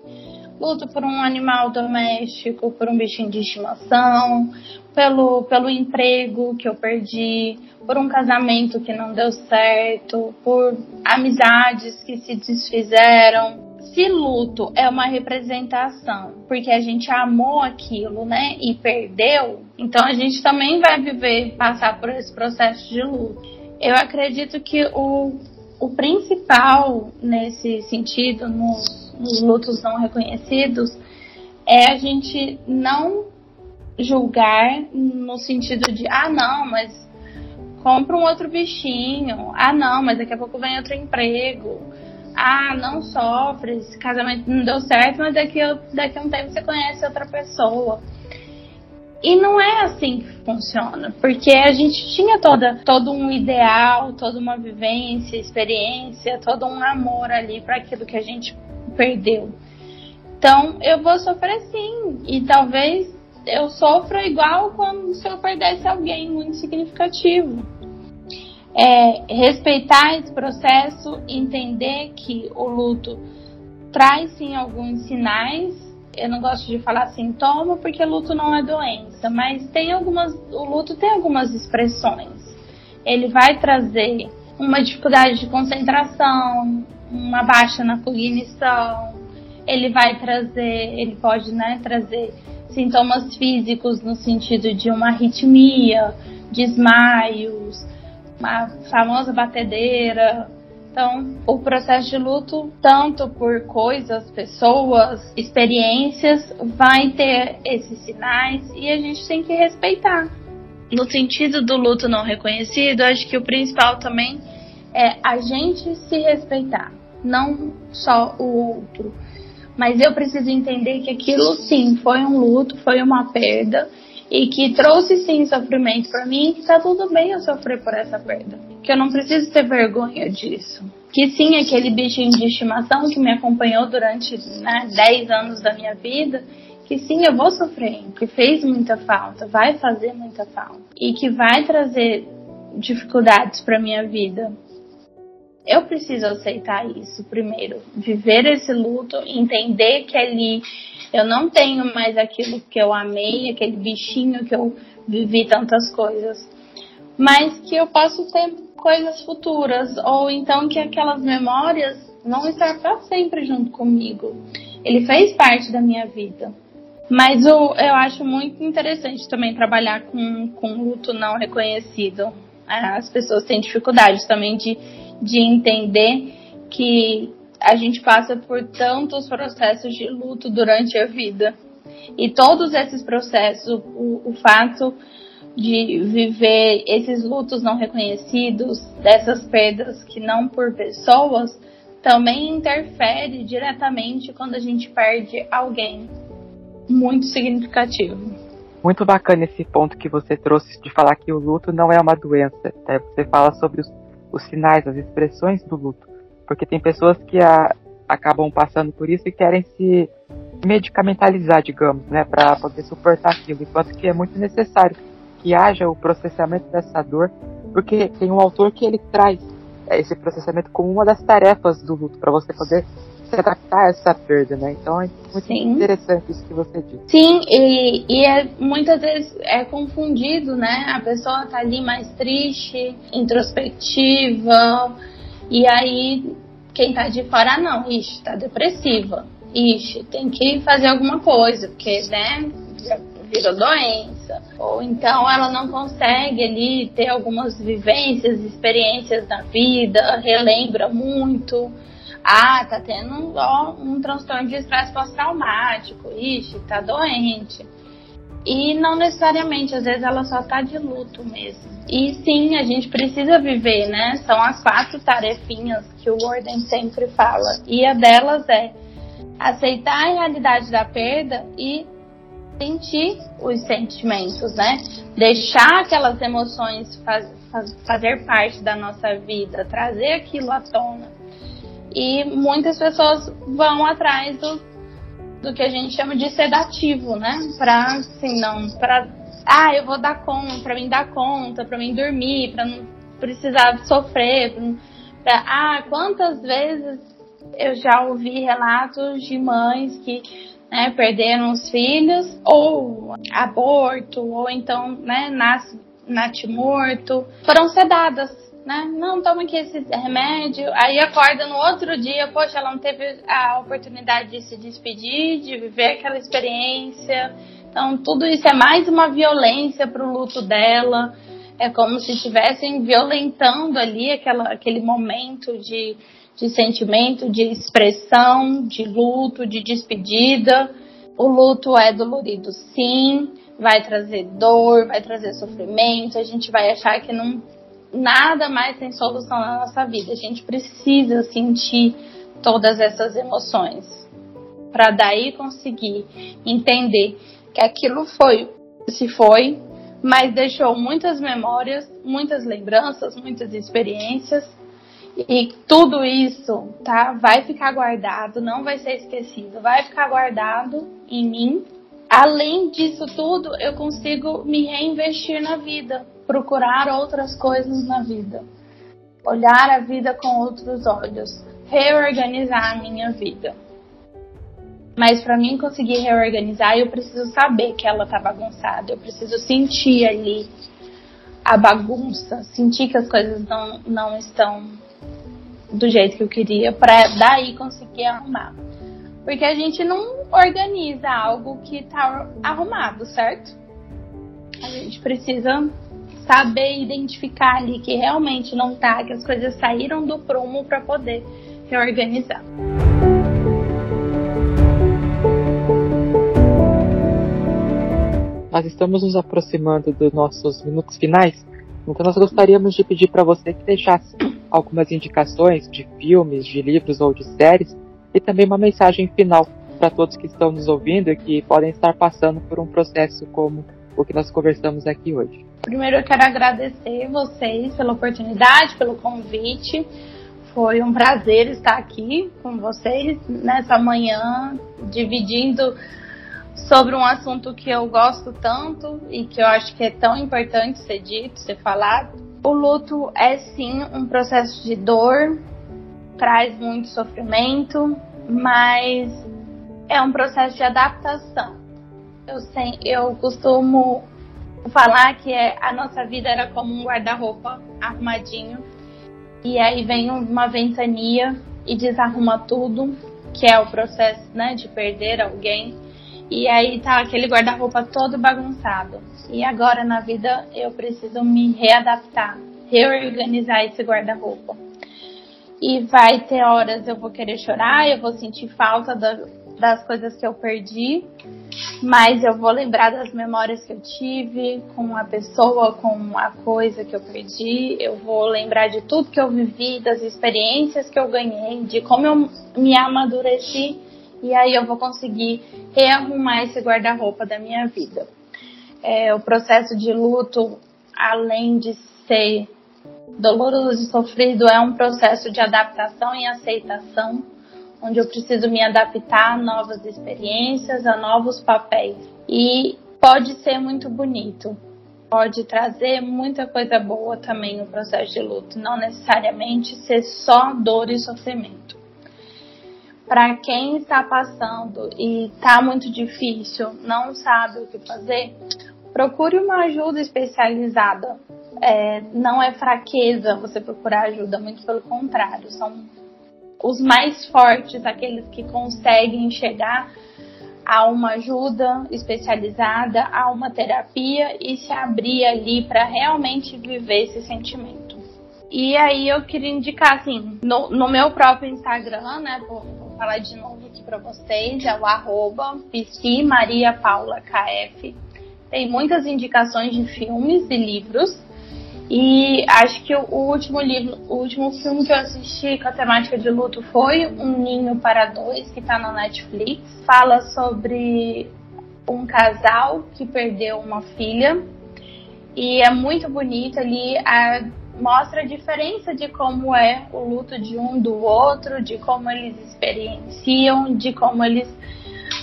Luto por um animal doméstico, por um bichinho de estimação, pelo, pelo emprego que eu perdi, por um casamento que não deu certo, por amizades que se desfizeram, se luto é uma representação, porque a gente amou aquilo, né, e perdeu, então a gente também vai viver, passar por esse processo de luto. Eu acredito que o, o principal nesse sentido, nos, nos lutos não reconhecidos, é a gente não julgar no sentido de, ah, não, mas compra um outro bichinho, ah, não, mas daqui a pouco vem outro emprego ah, não sofre, esse casamento não deu certo, mas daqui, daqui a um tempo você conhece outra pessoa. E não é assim que funciona, porque a gente tinha toda, todo um ideal, toda uma vivência, experiência, todo um amor ali para aquilo que a gente perdeu. Então eu vou sofrer sim, e talvez eu sofra igual quando se eu perdesse alguém muito significativo é, respeitar esse processo, entender que o luto traz sim alguns sinais. Eu não gosto de falar sintoma porque luto não é doença, mas tem algumas, o luto tem algumas expressões. Ele vai trazer uma dificuldade de concentração, uma baixa na cognição. Ele vai trazer, ele pode, né, trazer sintomas físicos no sentido de uma arritmia, desmaios, a famosa batedeira. Então, o processo de luto, tanto por coisas, pessoas, experiências, vai ter esses sinais e a gente tem que respeitar. No sentido do luto não reconhecido, acho que o principal também é a gente se respeitar, não só o outro. Mas eu preciso entender que aquilo sim foi um luto, foi uma perda e que trouxe sim sofrimento para mim que tá tudo bem eu sofrer por essa perda. Que eu não preciso ter vergonha disso. Que sim, aquele bichinho de estimação que me acompanhou durante né, 10 anos da minha vida, que sim, eu vou sofrer, que fez muita falta, vai fazer muita falta e que vai trazer dificuldades para minha vida. Eu preciso aceitar isso primeiro, viver esse luto, entender que ali eu não tenho mais aquilo que eu amei, aquele bichinho que eu vivi tantas coisas. Mas que eu posso ter coisas futuras, ou então que aquelas memórias vão estar para sempre junto comigo. Ele fez parte da minha vida. Mas o, eu acho muito interessante também trabalhar com, com luto não reconhecido. As pessoas têm dificuldade também de, de entender que a gente passa por tantos processos de luto durante a vida. E todos esses processos, o, o fato de viver esses lutos não reconhecidos, dessas perdas que não por pessoas, também interfere diretamente quando a gente perde alguém muito significativo. Muito bacana esse ponto que você trouxe de falar que o luto não é uma doença. Né? Você fala sobre os, os sinais, as expressões do luto porque tem pessoas que a, acabam passando por isso e querem se, medicamentalizar, digamos, né, para poder suportar aquilo, enquanto que é muito necessário que haja o processamento dessa dor, porque tem um autor que ele traz esse processamento como uma das tarefas do luto, para você poder se adaptar a essa perda, né? Então é muito Sim. interessante isso que você disse. Sim, e, e é, muitas vezes é confundido, né? A pessoa tá ali mais triste, introspectiva, e aí quem tá de fora, não, ixi, tá depressiva. Ixi, tem que fazer alguma coisa, porque, né, já virou doença. Ou então ela não consegue ali ter algumas vivências, experiências da vida, relembra muito. Ah, tá tendo ó, um transtorno de estresse pós-traumático. Ixi, tá doente. E não necessariamente, às vezes ela só tá de luto mesmo. E sim, a gente precisa viver, né? São as quatro tarefinhas que o Warden sempre fala. E a delas é aceitar a realidade da perda e sentir os sentimentos, né? Deixar aquelas emoções faz, faz, fazer parte da nossa vida, trazer aquilo à tona. E muitas pessoas vão atrás do, do que a gente chama de sedativo, né? Pra, assim, não, pra, ah, eu vou dar conta, pra mim dar conta, pra mim dormir, pra não precisar sofrer, pra, ah, quantas vezes eu já ouvi relatos de mães que né, perderam os filhos, ou aborto, ou então né, nasce, nasce morto, foram sedadas né? Não, toma aqui esse remédio. Aí acorda no outro dia, poxa, ela não teve a oportunidade de se despedir, de viver aquela experiência. Então, tudo isso é mais uma violência para o luto dela. É como se estivessem violentando ali aquela, aquele momento de, de sentimento, de expressão, de luto, de despedida. O luto é dolorido, sim, vai trazer dor, vai trazer sofrimento. A gente vai achar que não nada mais tem solução na nossa vida. A gente precisa sentir todas essas emoções para daí conseguir entender que aquilo foi, se foi, mas deixou muitas memórias, muitas lembranças, muitas experiências e tudo isso, tá? Vai ficar guardado, não vai ser esquecido, vai ficar guardado em mim. Além disso tudo, eu consigo me reinvestir na vida, procurar outras coisas na vida, olhar a vida com outros olhos, reorganizar a minha vida. Mas para mim conseguir reorganizar, eu preciso saber que ela tá bagunçada, eu preciso sentir ali a bagunça, sentir que as coisas não, não estão do jeito que eu queria, para daí conseguir arrumar. Porque a gente não organiza algo que tá arrumado, certo? A gente precisa saber identificar ali que realmente não tá, que as coisas saíram do prumo para poder reorganizar. Nós estamos nos aproximando dos nossos minutos finais, então nós gostaríamos de pedir para você que deixasse algumas indicações de filmes, de livros ou de séries e também uma mensagem final para todos que estão nos ouvindo e que podem estar passando por um processo como o que nós conversamos aqui hoje. Primeiro eu quero agradecer vocês pela oportunidade, pelo convite. Foi um prazer estar aqui com vocês nessa manhã, dividindo sobre um assunto que eu gosto tanto e que eu acho que é tão importante ser dito, ser falado. O luto é sim um processo de dor, traz muito sofrimento, mas é um processo de adaptação. Eu, sei, eu costumo falar que é, a nossa vida era como um guarda-roupa arrumadinho e aí vem uma ventania e desarruma tudo, que é o processo né, de perder alguém. E aí tá aquele guarda-roupa todo bagunçado. E agora na vida eu preciso me readaptar, reorganizar esse guarda-roupa. E vai ter horas eu vou querer chorar, eu vou sentir falta da, das coisas que eu perdi, mas eu vou lembrar das memórias que eu tive com a pessoa, com a coisa que eu perdi. Eu vou lembrar de tudo que eu vivi, das experiências que eu ganhei, de como eu me amadureci. E aí eu vou conseguir rearrumar esse guarda-roupa da minha vida. É, o processo de luto, além de ser doloroso e sofrido, é um processo de adaptação e aceitação onde eu preciso me adaptar a novas experiências, a novos papéis. E pode ser muito bonito, pode trazer muita coisa boa também no processo de luto, não necessariamente ser só dor e sofrimento. Para quem está passando e está muito difícil, não sabe o que fazer, procure uma ajuda especializada. É, não é fraqueza você procurar ajuda, muito pelo contrário, são os mais fortes, aqueles que conseguem chegar a uma ajuda especializada, a uma terapia e se abrir ali para realmente viver esse sentimento. E aí eu queria indicar assim, no, no meu próprio Instagram, né, vou, vou falar de novo aqui para vocês, é o arroba. Tem muitas indicações de filmes e livros e acho que o último livro, o último filme que eu assisti com a temática de luto foi Um Ninho para Dois, que está na Netflix. Fala sobre um casal que perdeu uma filha e é muito bonito ali. A, mostra a diferença de como é o luto de um do outro, de como eles experienciam, de como eles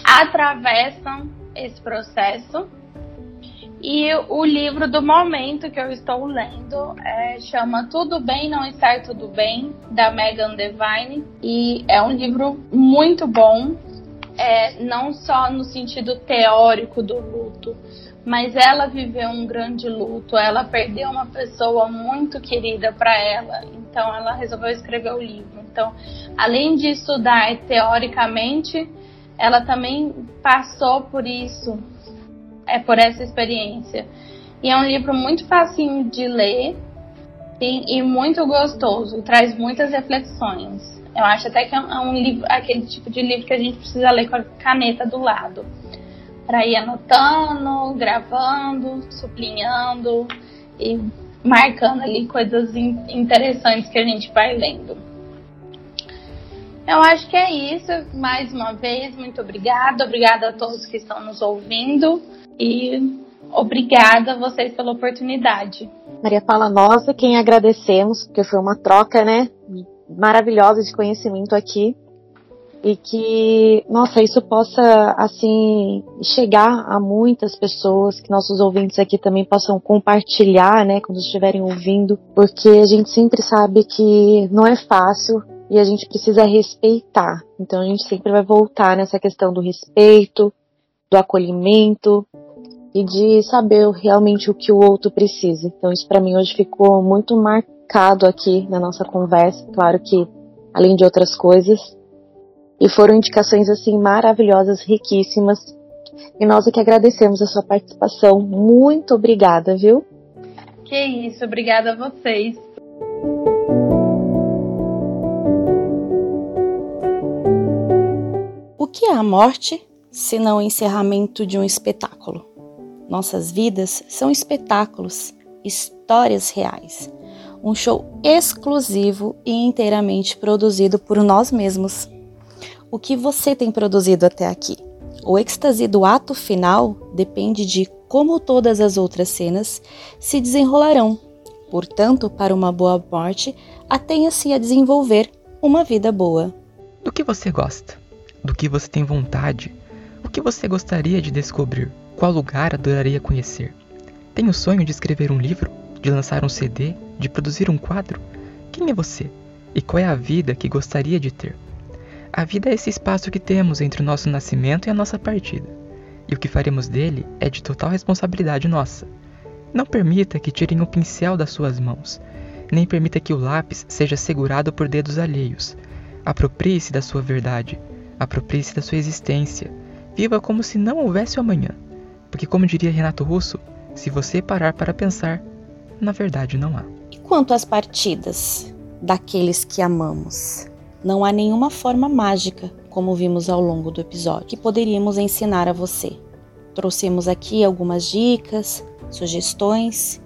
atravessam esse processo. E o livro do momento que eu estou lendo é, chama Tudo Bem Não Estar Tudo Bem, da Megan Devine. E é um livro muito bom, é, não só no sentido teórico do luto, mas ela viveu um grande luto, ela perdeu uma pessoa muito querida para ela, então ela resolveu escrever o livro. Então, além de estudar teoricamente, ela também passou por isso é por essa experiência. E é um livro muito facinho de ler e, e muito gostoso, traz muitas reflexões. Eu acho até que é um livro, aquele tipo de livro que a gente precisa ler com a caneta do lado. Para ir anotando, gravando, sublinhando e marcando ali coisas interessantes que a gente vai lendo. Eu acho que é isso. Mais uma vez, muito obrigada. Obrigada a todos que estão nos ouvindo e obrigada a vocês pela oportunidade. Maria Paula, nós é quem agradecemos, porque foi uma troca, né, maravilhosa de conhecimento aqui e que, nossa, isso possa, assim, chegar a muitas pessoas, que nossos ouvintes aqui também possam compartilhar, né, quando estiverem ouvindo, porque a gente sempre sabe que não é fácil e a gente precisa respeitar. Então a gente sempre vai voltar nessa questão do respeito, do acolhimento, e de saber realmente o que o outro precisa. Então isso para mim hoje ficou muito marcado aqui na nossa conversa, claro que além de outras coisas. E foram indicações assim maravilhosas, riquíssimas. E nós é que agradecemos a sua participação. Muito obrigada, viu? Que isso, obrigada a vocês. O que é a morte, senão o encerramento de um espetáculo? Nossas vidas são espetáculos, histórias reais. Um show exclusivo e inteiramente produzido por nós mesmos. O que você tem produzido até aqui? O êxtase do ato final depende de como todas as outras cenas se desenrolarão. Portanto, para uma boa morte, atenha-se a desenvolver uma vida boa. Do que você gosta? Do que você tem vontade? O que você gostaria de descobrir? Qual lugar adoraria conhecer? Tem o sonho de escrever um livro? De lançar um CD? De produzir um quadro? Quem é você? E qual é a vida que gostaria de ter? A vida é esse espaço que temos entre o nosso nascimento e a nossa partida. E o que faremos dele é de total responsabilidade nossa. Não permita que tirem o pincel das suas mãos, nem permita que o lápis seja segurado por dedos alheios. Aproprie-se da sua verdade, aproprie-se da sua existência. Viva como se não houvesse amanhã. Porque, como diria Renato Russo, se você parar para pensar, na verdade não há. E quanto às partidas daqueles que amamos? Não há nenhuma forma mágica, como vimos ao longo do episódio, que poderíamos ensinar a você. Trouxemos aqui algumas dicas, sugestões,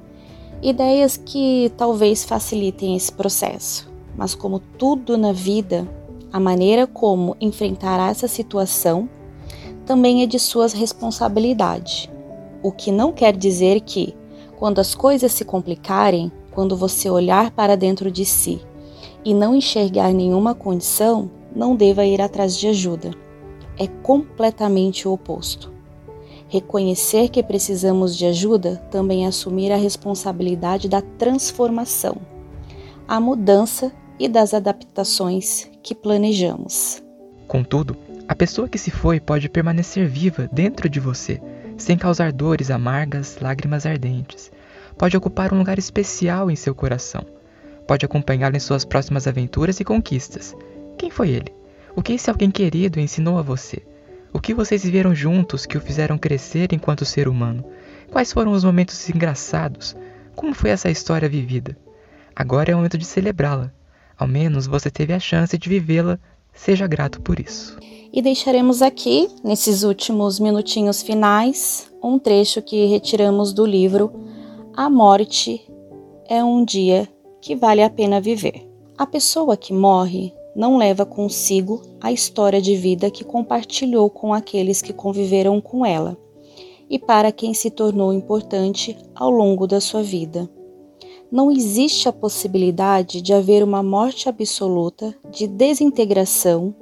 ideias que talvez facilitem esse processo. Mas, como tudo na vida, a maneira como enfrentar essa situação também é de suas responsabilidade. O que não quer dizer que, quando as coisas se complicarem, quando você olhar para dentro de si e não enxergar nenhuma condição, não deva ir atrás de ajuda. É completamente o oposto. Reconhecer que precisamos de ajuda também é assumir a responsabilidade da transformação, a mudança e das adaptações que planejamos. Contudo, a pessoa que se foi pode permanecer viva dentro de você, sem causar dores amargas, lágrimas ardentes. Pode ocupar um lugar especial em seu coração. Pode acompanhá-lo em suas próximas aventuras e conquistas. Quem foi ele? O que esse alguém querido ensinou a você? O que vocês viveram juntos que o fizeram crescer enquanto ser humano? Quais foram os momentos engraçados? Como foi essa história vivida? Agora é o momento de celebrá-la. Ao menos você teve a chance de vivê-la. Seja grato por isso. E deixaremos aqui, nesses últimos minutinhos finais, um trecho que retiramos do livro A Morte é um Dia que Vale a Pena Viver. A pessoa que morre não leva consigo a história de vida que compartilhou com aqueles que conviveram com ela e para quem se tornou importante ao longo da sua vida. Não existe a possibilidade de haver uma morte absoluta de desintegração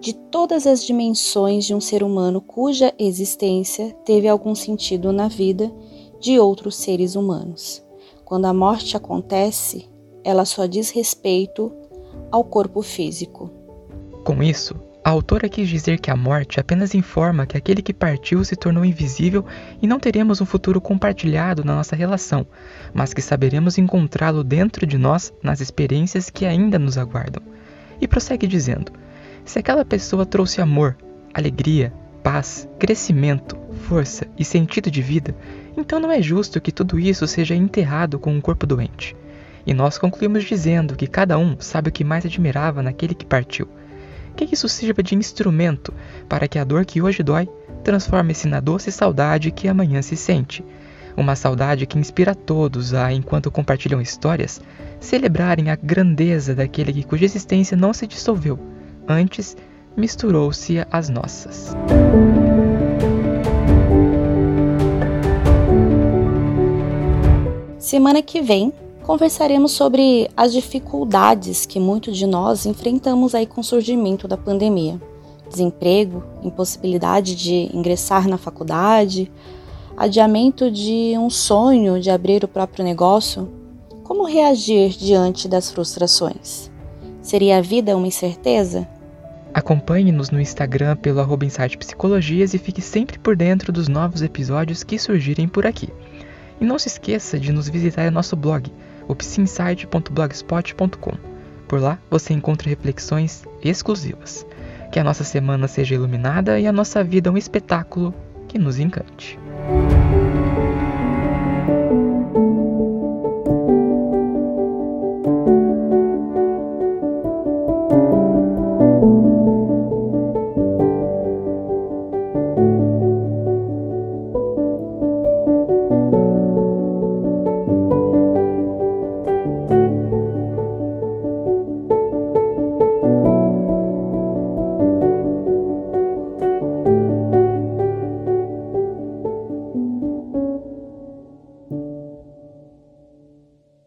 de todas as dimensões de um ser humano cuja existência teve algum sentido na vida de outros seres humanos. Quando a morte acontece, ela só diz respeito ao corpo físico. Com isso, a autora quis dizer que a morte apenas informa que aquele que partiu se tornou invisível e não teremos um futuro compartilhado na nossa relação, mas que saberemos encontrá-lo dentro de nós nas experiências que ainda nos aguardam. E prossegue dizendo: se aquela pessoa trouxe amor, alegria, paz, crescimento, força e sentido de vida, então não é justo que tudo isso seja enterrado com um corpo doente. E nós concluímos dizendo que cada um sabe o que mais admirava naquele que partiu. Que isso sirva de instrumento para que a dor que hoje dói transforme-se na doce saudade que amanhã se sente. Uma saudade que inspira todos a, enquanto compartilham histórias, celebrarem a grandeza daquele que cuja existência não se dissolveu, antes misturou-se às nossas. Semana que vem conversaremos sobre as dificuldades que muitos de nós enfrentamos aí com o surgimento da pandemia. Desemprego, impossibilidade de ingressar na faculdade, adiamento de um sonho de abrir o próprio negócio. Como reagir diante das frustrações? Seria a vida uma incerteza? Acompanhe-nos no Instagram pelo arroba Psicologias e fique sempre por dentro dos novos episódios que surgirem por aqui. E não se esqueça de nos visitar em nosso blog o psinsight.blogspot.com. Por lá você encontra reflexões exclusivas. Que a nossa semana seja iluminada e a nossa vida um espetáculo que nos encante.